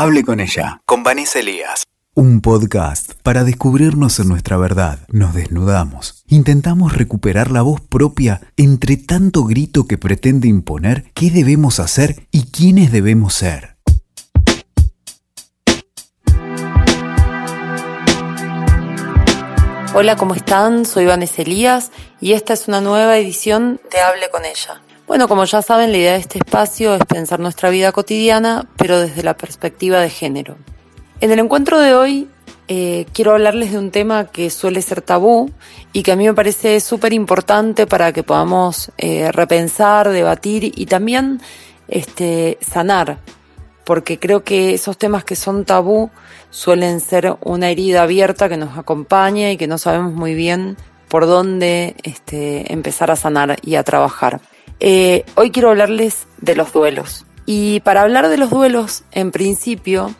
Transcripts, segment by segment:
Hable con ella, con Vanessa Elías. Un podcast para descubrirnos en nuestra verdad. Nos desnudamos. Intentamos recuperar la voz propia entre tanto grito que pretende imponer qué debemos hacer y quiénes debemos ser. Hola, ¿cómo están? Soy Vanessa Elías y esta es una nueva edición de Hable con ella. Bueno, como ya saben, la idea de este espacio es pensar nuestra vida cotidiana, pero desde la perspectiva de género. En el encuentro de hoy eh, quiero hablarles de un tema que suele ser tabú y que a mí me parece súper importante para que podamos eh, repensar, debatir y también este, sanar, porque creo que esos temas que son tabú suelen ser una herida abierta que nos acompaña y que no sabemos muy bien por dónde este, empezar a sanar y a trabajar. Eh, hoy quiero hablarles de los duelos. Y para hablar de los duelos, en principio,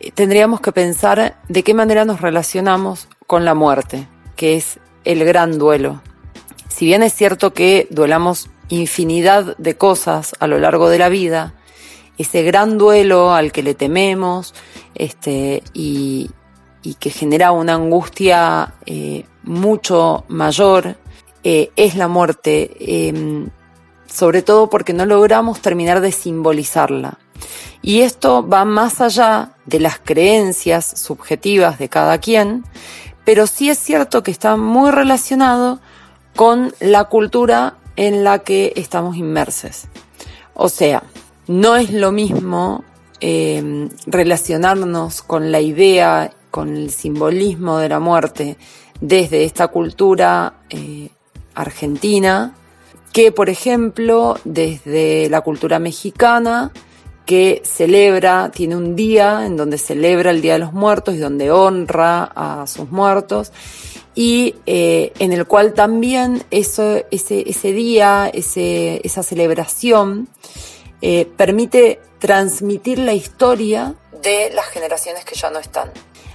eh, tendríamos que pensar de qué manera nos relacionamos con la muerte, que es el gran duelo. Si bien es cierto que duelamos infinidad de cosas a lo largo de la vida, ese gran duelo al que le tememos este, y, que genera una angustia eh, mucho mayor, es la muerte. Em, sobre todo porque no logramos terminar de simbolizarla. Y esto va más allá de las creencias subjetivas de cada quien, pero sí es cierto que está muy relacionado con la cultura en la que estamos inmersos. O sea, no es lo mismo eh, relacionarnos con la idea, con el simbolismo de la muerte desde esta cultura eh, argentina, que, por ejemplo, desde la cultura mexicana, que celebra, tiene un día en donde celebra el Día de los Muertos y donde honra a sus muertos, y eh, en el cual también eso, ese, ese día, ese, esa celebración, eh, permite transmitir la historia de las generaciones que ya no están,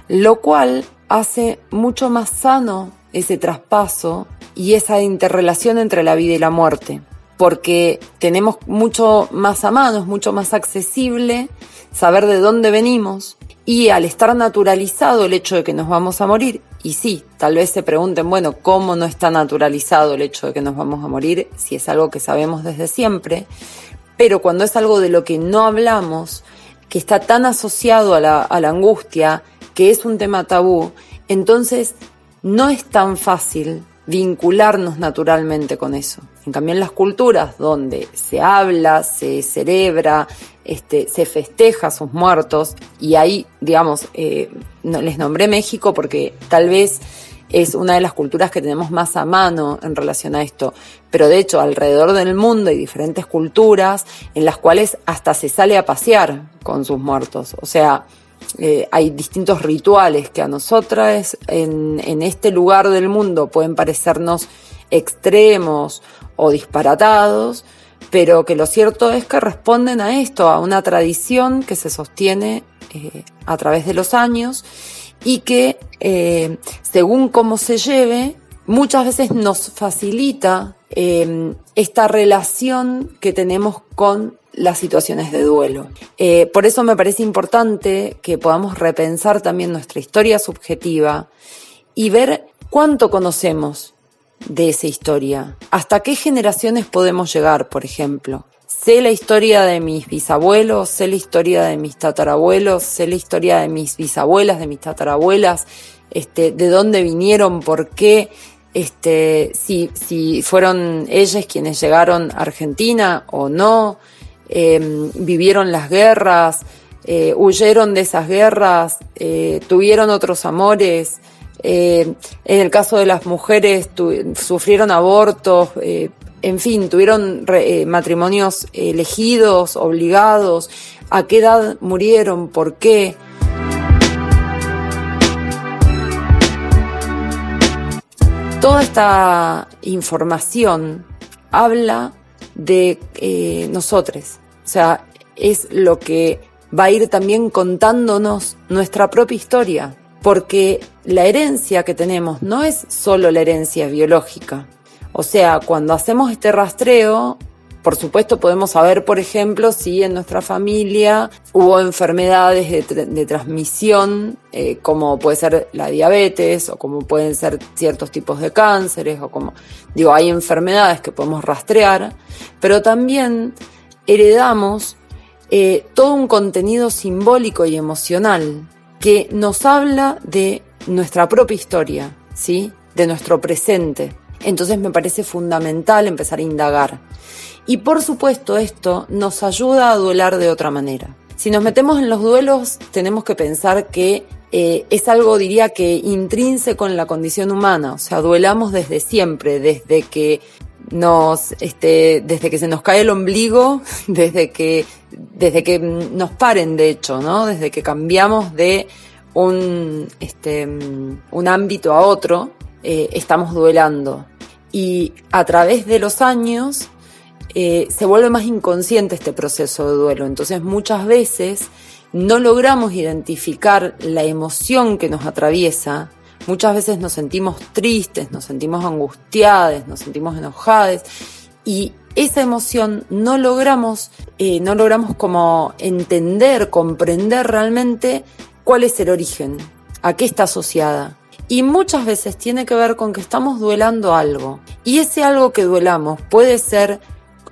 lo cual hace mucho más sano ese traspaso y esa interrelación entre la vida y la muerte, porque tenemos mucho más a mano, mucho más accesible saber de dónde venimos y al estar naturalizado el hecho de que nos vamos a morir, y sí, tal vez se pregunten, bueno, ¿cómo no está naturalizado el hecho de que nos vamos a morir si es algo que sabemos desde siempre? Pero cuando es algo de lo que no hablamos, que está tan asociado a la, a la angustia, que es un tema tabú, entonces no es tan fácil vincularnos naturalmente con eso. En cambio, en las culturas donde se habla, se celebra, este, se festeja a sus muertos, y ahí, digamos, eh, les nombré México porque tal vez es una de las culturas que tenemos más a mano en relación a esto. Pero de hecho, alrededor del mundo hay diferentes culturas en las cuales hasta se sale a pasear con sus muertos. O sea, eh, hay distintos rituales que a nosotras en, este lugar del mundo pueden parecernos extremos o disparatados, pero que lo cierto es que responden a esto, a una tradición que se sostiene eh, a través de los años y que eh, según cómo se lleve, muchas veces nos facilita esta relación que tenemos con las situaciones de duelo. Eh, por eso me parece importante que podamos repensar también nuestra historia subjetiva y ver cuánto conocemos de esa historia, hasta qué generaciones podemos llegar, por ejemplo. Sé la historia de mis bisabuelos, sé la historia de mis tatarabuelos, sé la historia de mis bisabuelas, de mis tatarabuelas, este, de dónde vinieron, por qué, este, si, si fueron ellas quienes llegaron a Argentina o no, Em, vivieron las guerras, eh, huyeron de esas guerras, eh, tuvieron otros amores. Eh, en el caso de las mujeres, sufrieron abortos, en fin, tuvieron matrimonios elegidos, obligados, a qué edad murieron, por qué. Toda esta información habla de nosotros, o sea, es lo que va a ir también contándonos nuestra propia historia, porque la herencia que tenemos no es solo la herencia biológica. O sea, cuando hacemos este rastreo, por supuesto podemos saber, por ejemplo, si en nuestra familia hubo enfermedades de, transmisión, eh, como puede ser la diabetes o como pueden ser ciertos tipos de cánceres o como, digo, hay enfermedades que podemos rastrear, pero también heredamos eh, todo un contenido simbólico y emocional que nos habla de nuestra propia historia, ¿sí? De nuestro presente. Entonces me parece fundamental empezar a indagar. Y por supuesto esto nos ayuda a duelar de otra manera. Si nos metemos en los duelos, tenemos que pensar que eh, es algo, diría que, intrínseco en la condición humana. O sea, duelamos desde siempre, desde que nos, este, desde que se nos cae el ombligo, desde que, desde que nos paren, de hecho, ¿no? Desde que cambiamos de un, este, un ámbito a otro, eh, estamos duelando. Y a través de los años eh, se vuelve más inconsciente este proceso de duelo. Entonces muchas veces no logramos identificar la emoción que nos atraviesa. Muchas veces nos sentimos tristes, nos sentimos angustiadas, nos sentimos enojadas y esa emoción no logramos, eh, no logramos como entender, comprender realmente cuál es el origen, a qué está asociada. Y muchas veces tiene que ver con que estamos duelando algo. Y ese algo que duelamos puede ser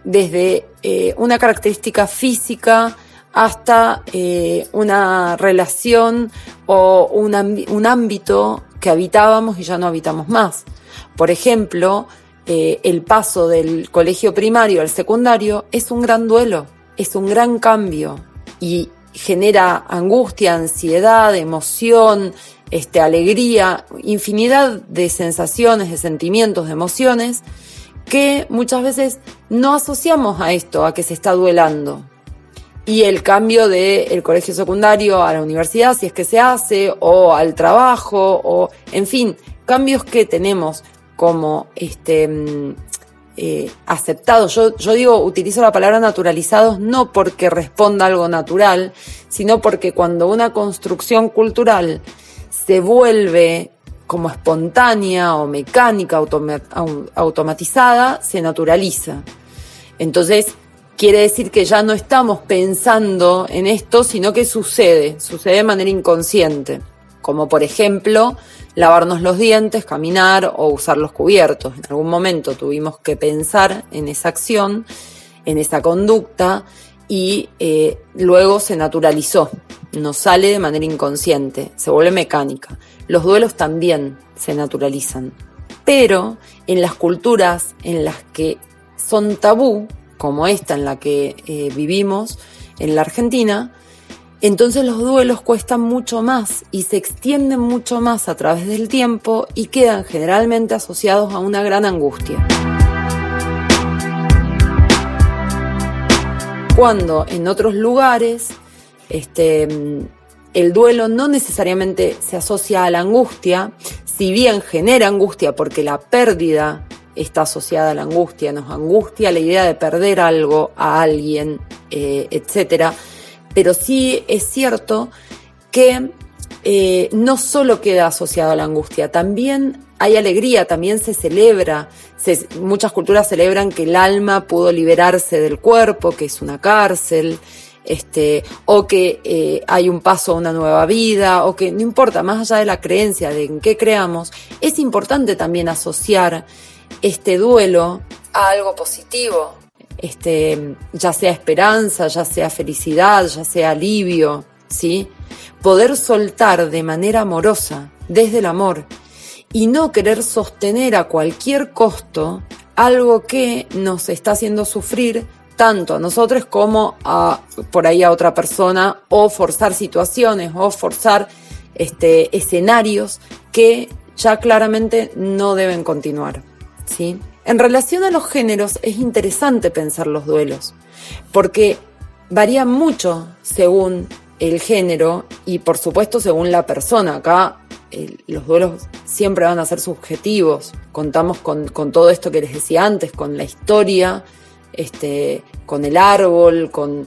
desde eh, una característica física hasta eh, una relación o un, un, ámbito que habitábamos y ya no habitamos más. Por ejemplo, eh, el paso del colegio primario al secundario es un gran duelo, es un gran cambio y genera angustia, ansiedad, emoción, este, alegría, infinidad de sensaciones, de sentimientos, de emociones que muchas veces no asociamos a esto, a que se está duelando. Y el cambio del colegio secundario a la universidad, si es que se hace, o al trabajo, o en fin, cambios que tenemos como este, mm, eh, aceptados. Yo, yo digo, utilizo la palabra naturalizados no porque responda algo natural, sino porque cuando una construcción cultural se vuelve como espontánea o mecánica, automatizada, se naturaliza. Entonces, quiere decir que ya no estamos pensando en esto, sino que sucede, sucede de manera inconsciente. Como por ejemplo, lavarnos los dientes, caminar o usar los cubiertos. En algún momento tuvimos que pensar en esa acción, en esa conducta, y eh, luego se naturalizó, nos sale de manera inconsciente, se vuelve mecánica. Los duelos también se naturalizan. Pero en las culturas en las que son tabú, como esta en la que eh, vivimos, en la Argentina, entonces los duelos cuestan mucho más y se extienden mucho más a través del tiempo y quedan generalmente asociados a una gran angustia. Cuando en otros lugares este, el duelo no necesariamente se asocia a la angustia, si bien genera angustia porque la pérdida está asociada a la angustia, nos angustia la idea de perder algo, a alguien, eh, etc. Pero sí es cierto que eh, no solo queda asociado a la angustia, también hay alegría, también se celebra. muchas culturas celebran que el alma pudo liberarse del cuerpo, que es una cárcel este, o que eh, hay un paso a una nueva vida, o que no importa, más allá de la creencia de en qué creamos, es importante también asociar este duelo a algo positivo, este, ya sea esperanza, ya sea felicidad, ya sea alivio, ¿sí? Poder soltar de manera amorosa, desde el amor, y no querer sostener a cualquier costo algo que nos está haciendo sufrir tanto a nosotros como a por ahí a otra persona o forzar situaciones o forzar este, escenarios que ya claramente no deben continuar. ¿Sí? En relación a los géneros es interesante pensar los duelos porque varían mucho según el género y por supuesto según la persona. Acá los duelos siempre van a ser subjetivos. Contamos con, con todo esto que les decía antes, con la historia este, con el árbol, con,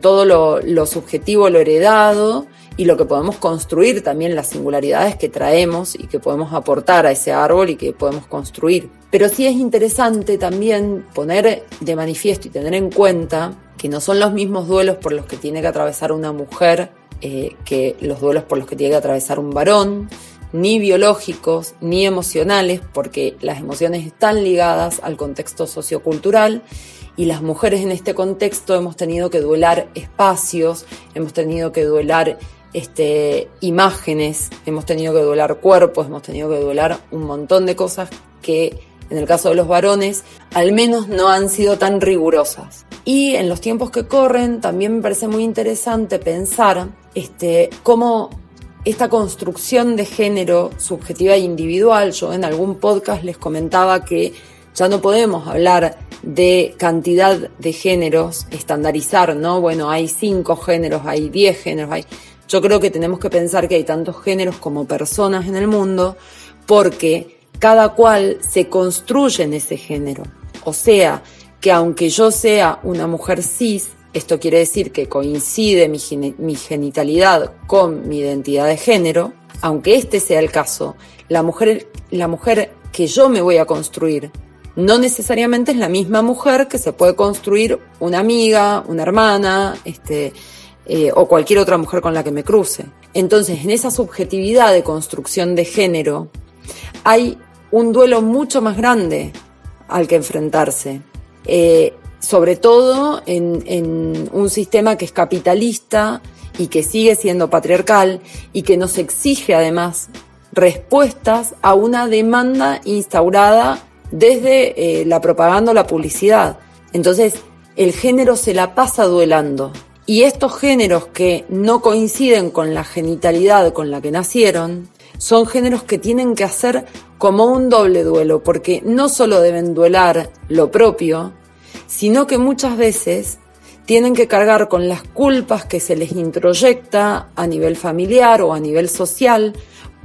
todo lo, subjetivo, lo heredado, y lo que podemos construir también, las singularidades que traemos y que podemos aportar a ese árbol y que podemos construir. Pero sí es interesante también poner de manifiesto y tener en cuenta que no son los mismos duelos por los que tiene que atravesar una mujer eh, que los duelos por los que tiene que atravesar un varón, ni biológicos, ni emocionales, porque las emociones están ligadas al contexto sociocultural y las mujeres en este contexto hemos tenido que duelar espacios, hemos tenido que duelar este, imágenes, hemos tenido que duelar cuerpos, hemos tenido que duelar un montón de cosas que en el caso de los varones al menos no han sido tan rigurosas. Y en los tiempos que corren también me parece muy interesante pensar este, cómo esta construcción de género subjetiva e individual, yo en algún podcast les comentaba que ya no podemos hablar de cantidad de géneros, estandarizar, ¿no? Bueno, hay cinco géneros, hay diez géneros, hay yo creo que tenemos que pensar que hay tantos géneros como personas en el mundo porque cada cual se construye en ese género. O sea, que aunque yo sea una mujer cis, esto quiere decir que coincide mi, genitalidad con mi identidad de género, aunque este sea el caso, la mujer, la mujer que yo me voy a construir no necesariamente es la misma mujer que se puede construir una amiga, una hermana, este, eh, o cualquier otra mujer con la que me cruce. Entonces, en esa subjetividad de construcción de género, hay un duelo mucho más grande al que enfrentarse. Eh, sobre todo en, un sistema que es capitalista y que sigue siendo patriarcal y que nos exige además respuestas a una demanda instaurada desde eh, la propaganda o la publicidad. Entonces, el género se la pasa duelando. Y estos géneros que no coinciden con la genitalidad con la que nacieron, son géneros que tienen que hacer como un doble duelo, porque no solo deben duelar lo propio, sino que muchas veces tienen que cargar con las culpas que se les introyecta a nivel familiar o a nivel social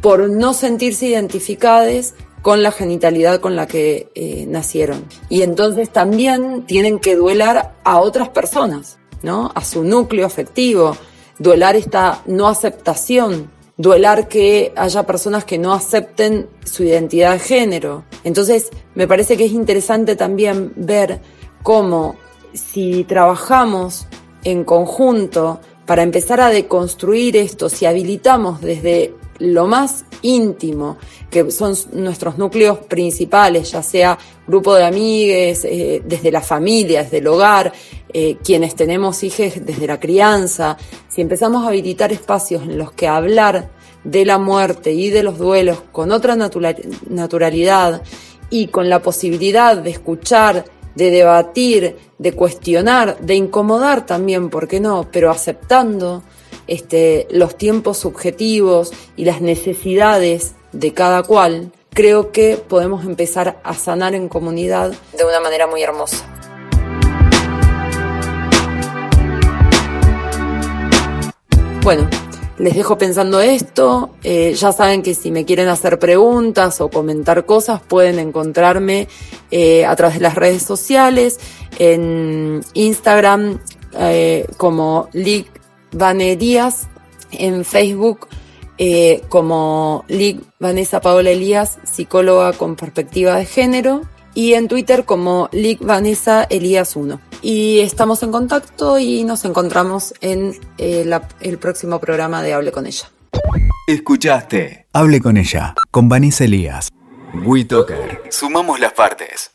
por no sentirse identificadas con la genitalidad con la que eh, nacieron. Y entonces también tienen que duelar a otras personas. ¿No? A su núcleo afectivo, duelar esta no aceptación, duelar que haya personas que no acepten su identidad de género. Entonces, me parece que es interesante también ver cómo si trabajamos en conjunto para empezar a deconstruir esto, si habilitamos desde lo más íntimo, que son nuestros núcleos principales, ya sea grupo de amigues, eh, desde la familia, desde el hogar, eh, quienes tenemos hijos desde la crianza, si empezamos a habilitar espacios en los que hablar de la muerte y de los duelos con otra naturalidad y con la posibilidad de escuchar, de debatir, de cuestionar, de incomodar también, ¿por qué no? Pero aceptando este, los tiempos subjetivos y las necesidades de cada cual, creo que podemos empezar a sanar en comunidad de una manera muy hermosa. Bueno, les dejo pensando esto. Eh, ya saben que si me quieren hacer preguntas o comentar cosas, pueden encontrarme eh, a través de las redes sociales, en Instagram eh, como Lick Vanerías, en Facebook como Lick Vanessa Paola Elías, psicóloga con perspectiva de género, y en Twitter como Lick Vanessa Elías 1 y estamos en contacto y nos encontramos en eh, el próximo programa de Hable con ella. Escuchaste Hable con ella con Vanessa Elías. WeToker. Sumamos las partes.